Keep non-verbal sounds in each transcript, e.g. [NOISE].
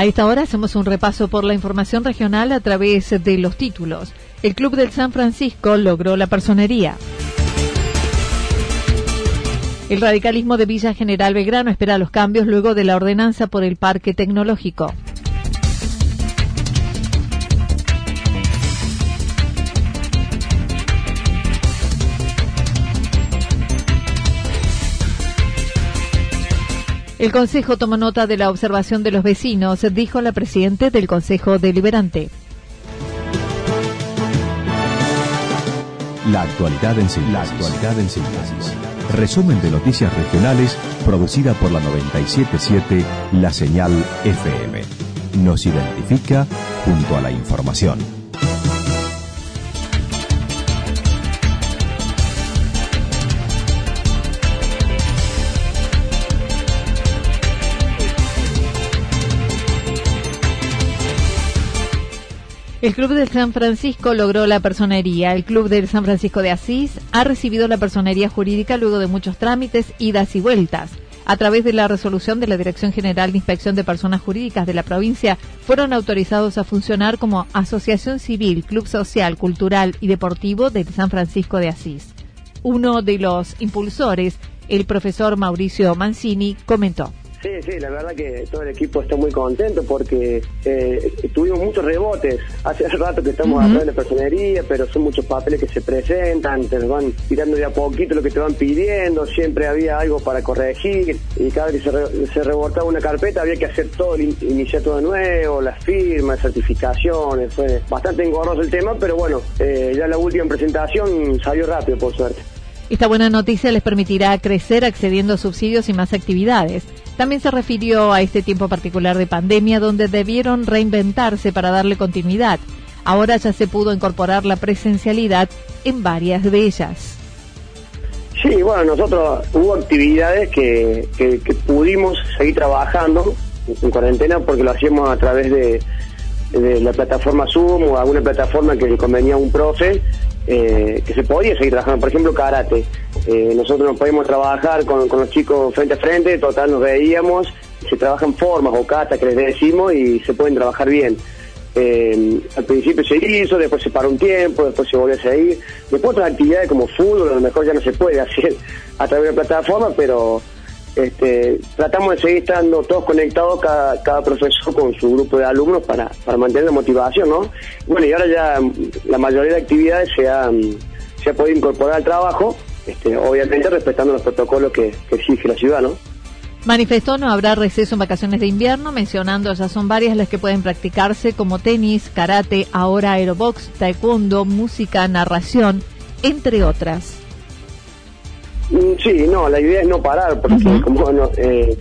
A esta hora hacemos un repaso por la información regional a través de los títulos. El Club del San Francisco logró la personería. El radicalismo de Villa General Belgrano espera los cambios luego de la ordenanza por el Parque Tecnológico. El Consejo tomó nota de la observación de los vecinos, dijo la Presidente del Consejo Deliberante. La actualidad en síntesis. La actualidad en síntesis. Resumen de noticias regionales producida por la 977 La Señal FM. Nos identifica junto a la información. El Club del San Francisco logró la personería. El Club del San Francisco de Asís ha recibido la personería jurídica luego de muchos trámites, idas y vueltas. A través de la resolución de la Dirección General de Inspección de Personas Jurídicas de la provincia, fueron autorizados a funcionar como Asociación Civil, Club Social, Cultural y Deportivo del San Francisco de Asís. Uno de los impulsores, el profesor Mauricio Mancini, comentó. Sí, sí, la verdad que todo el equipo está muy contento porque eh, tuvimos muchos rebotes. [LAUGHS] Hace rato que estamos hablando de personería, pero son muchos papeles que se presentan, te van tirando de a poquito lo que te van pidiendo, siempre había algo para corregir y cada vez que se, se rebotaba una carpeta había que hacer todo, iniciar todo de nuevo, las firmas, certificaciones, fue bastante engorroso el tema, pero bueno, eh, ya la última presentación salió rápido por suerte. Esta buena noticia les permitirá crecer accediendo a subsidios y más actividades. También se refirió a este tiempo particular de pandemia donde debieron reinventarse para darle continuidad. Ahora ya se pudo incorporar la presencialidad en varias de ellas. Sí, bueno, nosotros hubo actividades que, pudimos seguir trabajando en cuarentena porque lo hacíamos a través de, de la plataforma Zoom o alguna plataforma que le convenía a un profe eh, que se podía seguir trabajando. Por ejemplo, karate. Eh, nosotros nos podíamos trabajar con, los chicos frente a frente, total nos veíamos, se trabajan formas o kata que les decimos y se pueden trabajar bien. Eh, al principio se hizo, después se paró un tiempo, después se volvió a seguir. Después otras actividades como fútbol, a lo mejor ya no se puede [LAUGHS] hacer a través de la plataforma, pero este, tratamos de seguir estando todos conectados, cada, cada profesor con su grupo de alumnos para, para mantener la motivación, ¿no? Bueno, y ahora ya la mayoría de actividades se ha, se ha podido incorporar al trabajo, este, obviamente respetando los protocolos que, exige la ciudad, ¿no? Manifestó no habrá receso en vacaciones de invierno, mencionando ya son varias las que pueden practicarse como tenis, karate, ahora aerobox, taekwondo, música, narración, entre otras. Mm, sí, no, la idea es no parar, porque como eh,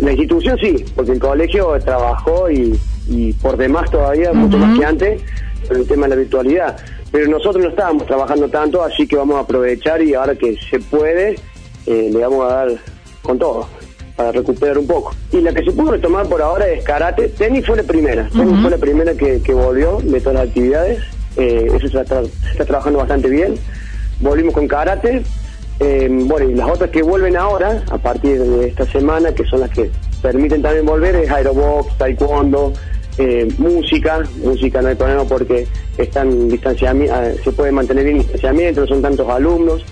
la institución sí, porque el colegio trabajó y, por demás todavía, mucho más que antes, con el tema de la virtualidad. Pero nosotros no estábamos trabajando tanto, así que vamos a aprovechar y ahora que se puede, eh, le vamos a dar con todo para recuperar un poco. Y la que se pudo retomar por ahora es karate. Tenis fue la primera, tenis fue la primera que, volvió de todas las actividades. Eh, eso se está, se está trabajando bastante bien. Volvimos con karate, eh, bueno, y las otras que vuelven ahora, a partir de esta semana, que son las que permiten también volver, es aerobox, taekwondo, eh, música, música no hay problema porque están distanciamiento, ah, se puede mantener bien distanciamiento, no son tantos alumnos,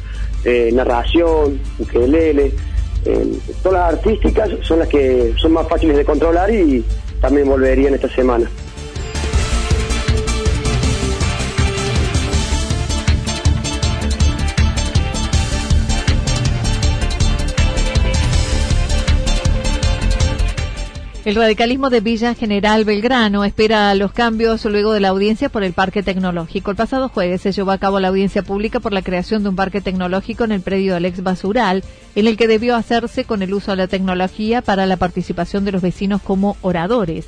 eh, narración, ukelele, eh, todas las artísticas son las que son más fáciles de controlar y también volverían esta semana. El radicalismo de Villa General Belgrano espera los cambios luego de la audiencia por el Parque Tecnológico. El pasado jueves se llevó a cabo la audiencia pública por la creación de un parque tecnológico en el predio del ex basural, en el que debió hacerse con el uso de la tecnología para la participación de los vecinos como oradores.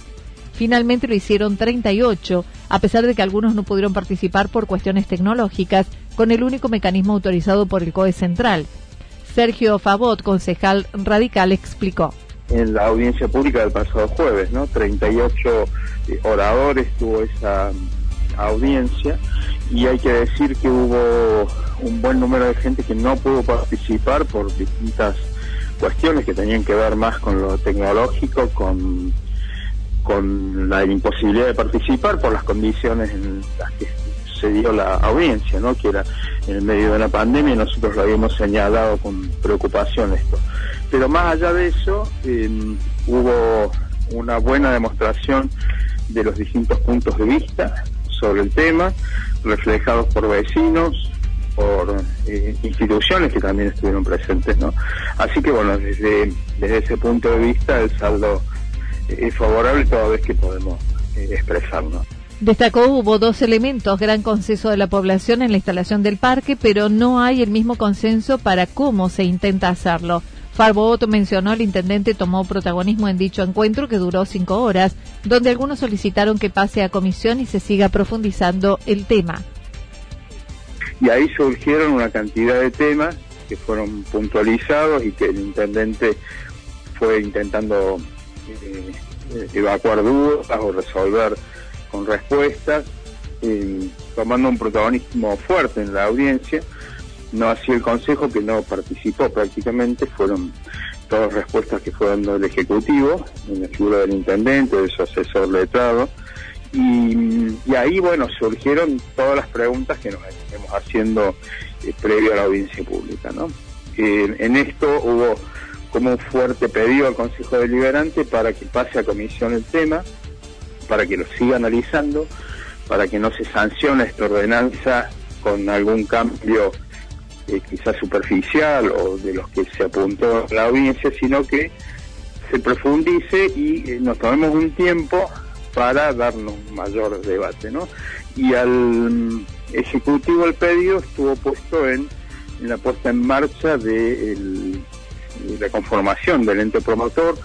Finalmente lo hicieron 38, a pesar de que algunos no pudieron participar por cuestiones tecnológicas, con el único mecanismo autorizado por el COE Central. Sergio Favot, concejal radical, explicó en la audiencia pública del pasado jueves, ¿no? 38 eh, oradores tuvo esa audiencia y hay que decir que hubo un buen número de gente que no pudo participar por distintas cuestiones que tenían que ver más con lo tecnológico, con, con la imposibilidad de participar por las condiciones en las que se dio la audiencia, ¿no? que era en el medio de la pandemia y nosotros lo habíamos señalado con preocupación esto. Pero más allá de eso, em, hubo una buena demostración de los distintos puntos de vista sobre el tema, reflejados por vecinos, por eh, instituciones que también estuvieron presentes, ¿no? Así que bueno, desde, desde ese punto de vista el saldo es favorable toda vez que podemos eh, expresarnos. Destacó hubo dos elementos, gran consenso de la población en la instalación del parque, pero no hay el mismo consenso para cómo se intenta hacerlo. Farbot mencionó el intendente tomó protagonismo en dicho encuentro que duró cinco horas, donde algunos solicitaron que pase a comisión y se siga profundizando el tema. Y ahí surgieron una cantidad de temas que fueron puntualizados y que el intendente fue intentando eh, evacuar dudas o resolver con respuestas, eh, tomando un protagonismo fuerte en la audiencia. No así el Consejo, que no participó prácticamente, fueron todas respuestas que fue dando el Ejecutivo, en la figura del Intendente, de su asesor letrado. Y, y ahí, bueno, surgieron todas las preguntas que nos estamos haciendo eh, previo a la audiencia pública, ¿no? en esto hubo como un fuerte pedido al Consejo Deliberante para que pase a comisión el tema, para que lo siga analizando, para que no se sancione esta ordenanza con algún cambio eh, quizás superficial o de los que se apuntó la audiencia, sino que se profundice y eh, nos tomemos un tiempo para darnos mayor debate, ¿no? Y al mm, Ejecutivo el pedido estuvo puesto en, la puesta en marcha de la conformación del ente promotor,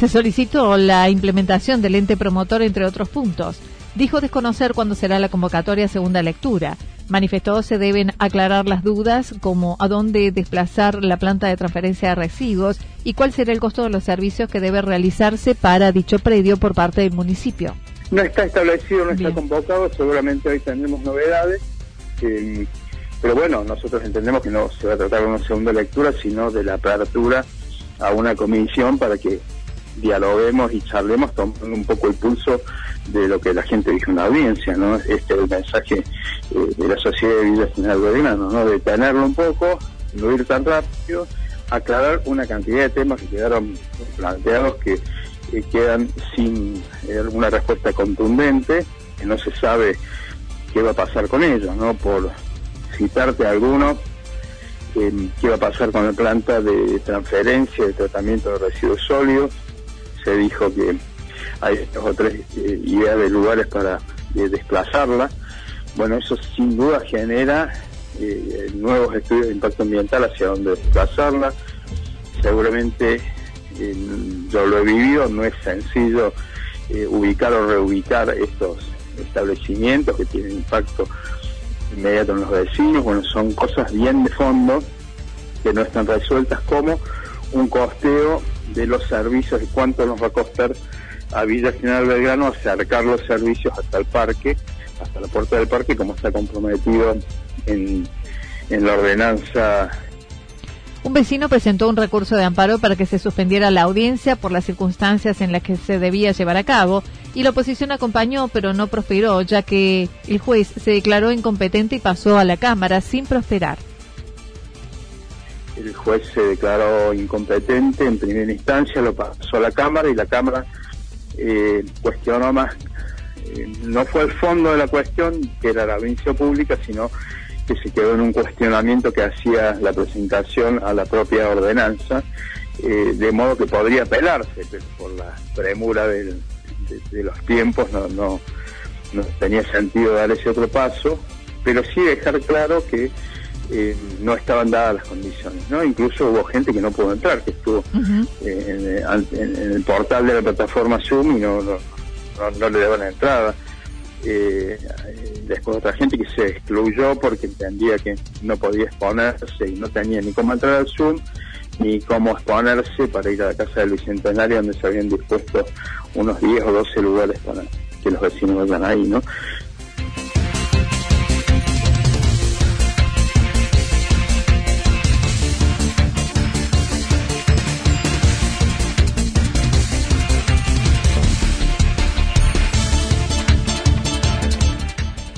se solicitó la implementación del ente promotor, entre otros puntos. Dijo desconocer cuándo será la convocatoria segunda lectura. Manifestó se deben aclarar las dudas como a dónde desplazar la planta de transferencia de residuos y cuál será el costo de los servicios que debe realizarse para dicho predio por parte del municipio. No está establecido, no está convocado, seguramente hoy tendremos novedades, eh, pero bueno, nosotros entendemos que no se va a tratar de una segunda lectura, sino de la apertura a una comisión para que dialoguemos y charlemos tomando un poco el pulso de lo que la gente dijo en la audiencia, ¿no? Este es el mensaje eh, de la sociedad de Villa General Belgrano, ¿no? Detenerlo un poco, no ir tan rápido, aclarar una cantidad de temas que quedaron planteados que quedan sin eh, alguna respuesta contundente, que no se sabe qué va a pasar con ellos, ¿no? Por citarte algunos, qué va a pasar con la planta de transferencia de tratamiento de residuos sólidos, se dijo que hay dos o tres eh, ideas de lugares para eh, desplazarla. Bueno, eso sin duda genera eh, nuevos estudios de impacto ambiental hacia dónde desplazarla. Seguramente yo lo he vivido, no es sencillo ubicar o reubicar estos establecimientos que tienen impacto inmediato en los vecinos. Bueno, son cosas bien de fondo que no están resueltas como un costeo de los servicios y cuánto nos va a costar a Villa General Belgrano acercar los servicios hasta el parque, hasta la puerta del parque, como está comprometido en, en la ordenanza Un vecino presentó un recurso de amparo para que se suspendiera la audiencia por las circunstancias en las que se debía llevar a cabo y la oposición acompañó pero no prosperó ya que el juez se declaró incompetente y pasó a la Cámara sin prosperar. El juez se declaró incompetente en primera instancia, lo pasó a la Cámara y la Cámara eh, cuestionó más, eh, no fue el fondo de la cuestión, que era la audiencia pública, sino que se quedó en un cuestionamiento que hacía la presentación a la propia ordenanza, eh, de modo que podría apelarse, pero por la premura de, los tiempos no, no, no tenía sentido dar ese otro paso, pero sí dejar claro que eh, no estaban dadas las condiciones, ¿no? Incluso hubo gente que no pudo entrar, que estuvo eh, en, el portal de la plataforma Zoom y no, no, le daban la entrada. Eh, después otra gente que se excluyó porque entendía que no podía exponerse y no tenía ni cómo entrar al Zoom ni cómo exponerse para ir a la casa del Bicentenario donde se habían dispuesto unos 10 o 12 lugares para que los vecinos vayan ahí, ¿no?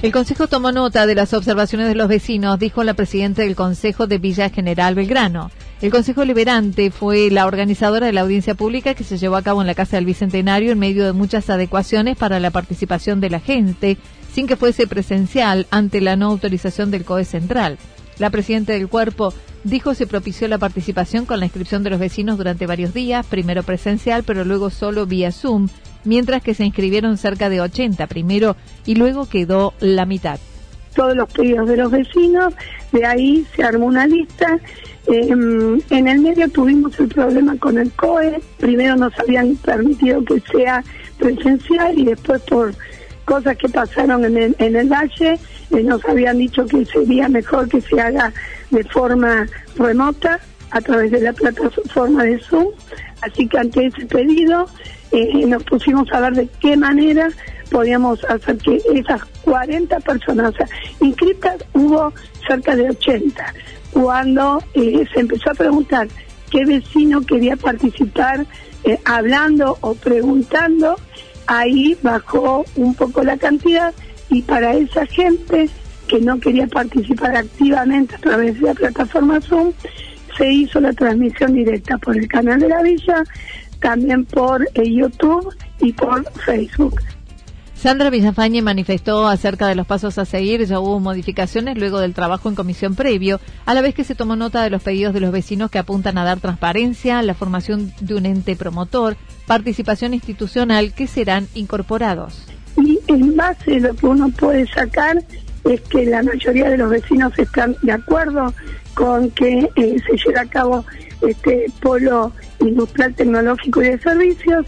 El Consejo tomó nota de las observaciones de los vecinos, dijo la presidenta del Consejo de Villa General Belgrano. El Consejo Liberante fue la organizadora de la audiencia pública que se llevó a cabo en la Casa del Bicentenario en medio de muchas adecuaciones para la participación de la gente, sin que fuese presencial ante la no autorización del COE Central. La presidenta del cuerpo dijo se propició la participación con la inscripción de los vecinos durante varios días, primero presencial, pero luego solo vía Zoom, mientras que se inscribieron cerca de 80 primero y luego quedó la mitad. Todos los pedidos de los vecinos, de ahí se armó una lista. Em, en el medio tuvimos el problema con el COE, primero nos habían permitido que sea presencial y después por cosas que pasaron en el, en el valle eh, nos habían dicho que sería mejor que se haga de forma remota a través de la plataforma de Zoom. Así que ante ese pedido nos pusimos a ver de qué manera podíamos hacer que esas 40 personas, o inscritas hubo cerca de 80. Cuando eh, se empezó a preguntar qué vecino quería participar eh, hablando o preguntando, ahí bajó un poco la cantidad y para esa gente que no quería participar activamente a través de la plataforma Zoom, se hizo la transmisión directa por el canal de la villa también por eh, YouTube y por Facebook. Sandra Villafañe manifestó acerca de los pasos a seguir, ya hubo modificaciones luego del trabajo en comisión previo, a la vez que se tomó nota de los pedidos de los vecinos que apuntan a dar transparencia, la formación de un ente promotor, participación institucional que serán incorporados. Y en base lo que uno puede sacar es que la mayoría de los vecinos están de acuerdo con que eh, se lleve a cabo este polo industrial tecnológico y de servicios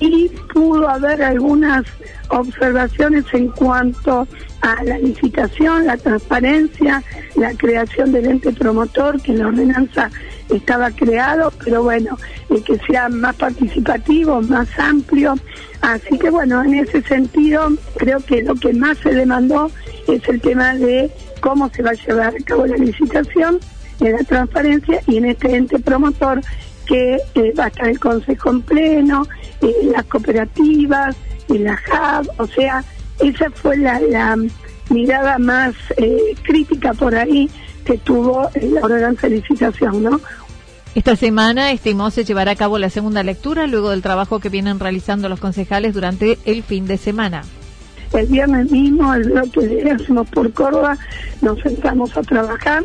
y pudo haber algunas observaciones en cuanto a la licitación, la transparencia, la creación del ente promotor, que en la ordenanza estaba creado, pero bueno, que sea más participativo, más amplio. Así que bueno, en ese sentido, creo que lo que más se demandó es el tema de cómo se va a llevar a cabo la licitación, en la transparencia y en este ente promotor que eh, va a estar el Consejo en pleno, eh, las cooperativas, en la HAB, o sea, esa fue la, mirada más eh, crítica por ahí que tuvo la ordenanza de licitación, ¿no? Esta semana estimó se llevará a cabo la segunda lectura luego del trabajo que vienen realizando los concejales durante el fin de semana. El viernes mismo, el bloque de Hacemos por Córdoba, nos sentamos a trabajar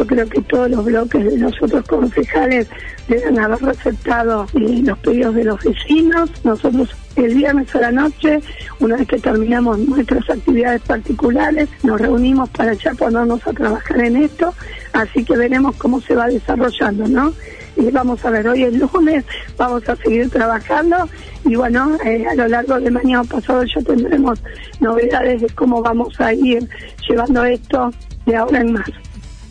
yo creo que todos los bloques de los otros concejales deben haber aceptado eh, los pedidos de los vecinos. Nosotros el viernes a la noche, una vez que terminamos nuestras actividades particulares, nos reunimos para ya ponernos a trabajar en esto, así que veremos cómo se va desarrollando, ¿no? Y vamos a ver, hoy es lunes, vamos a seguir trabajando y bueno, eh, a lo largo de mañana pasado ya tendremos novedades de cómo vamos a ir llevando esto de ahora en más.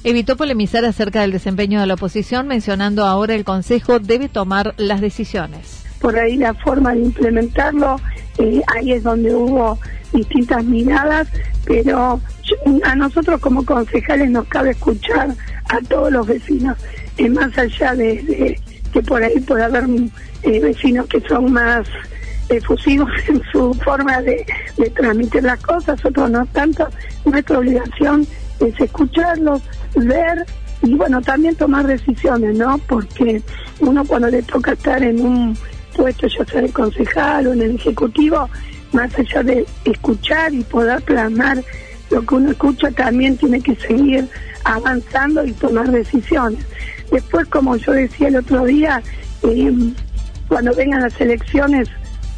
Evitó polemizar acerca del desempeño de la oposición, mencionando ahora el Consejo debe tomar las decisiones. Por ahí la forma de implementarlo, eh, ahí es donde hubo distintas miradas, pero a nosotros como concejales nos cabe escuchar a todos los vecinos. eh, más allá de, que por ahí puede haber eh, vecinos que son más efusivos [LAUGHS] en su forma de, de transmitir las cosas, otros no tanto, nuestra obligación es escucharlos, ver y bueno, también tomar decisiones, ¿no? Porque uno cuando le toca estar en un puesto, ya sea de concejal o en el ejecutivo, más allá de escuchar y poder plasmar lo que uno escucha, también tiene que seguir avanzando y tomar decisiones. Después, como yo decía el otro día, eh, cuando vengan las elecciones,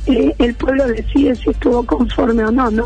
eh, el pueblo decide si estuvo conforme o no, ¿no?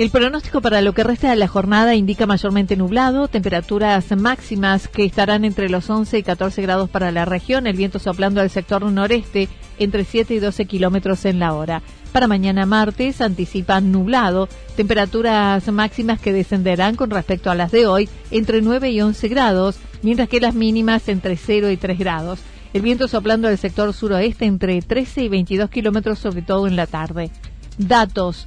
El pronóstico para lo que resta de la jornada indica mayormente nublado, temperaturas máximas que estarán entre los 11 y 14 grados para la región, el viento soplando al sector noreste entre 7 y 12 kilómetros en la hora. Para mañana martes anticipan nublado, temperaturas máximas que descenderán con respecto a las de hoy entre 9 y 11 grados, mientras que las mínimas entre 0 y 3 grados. El viento soplando al sector suroeste entre 13 y 22 kilómetros, sobre todo en la tarde. Datos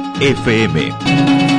FM.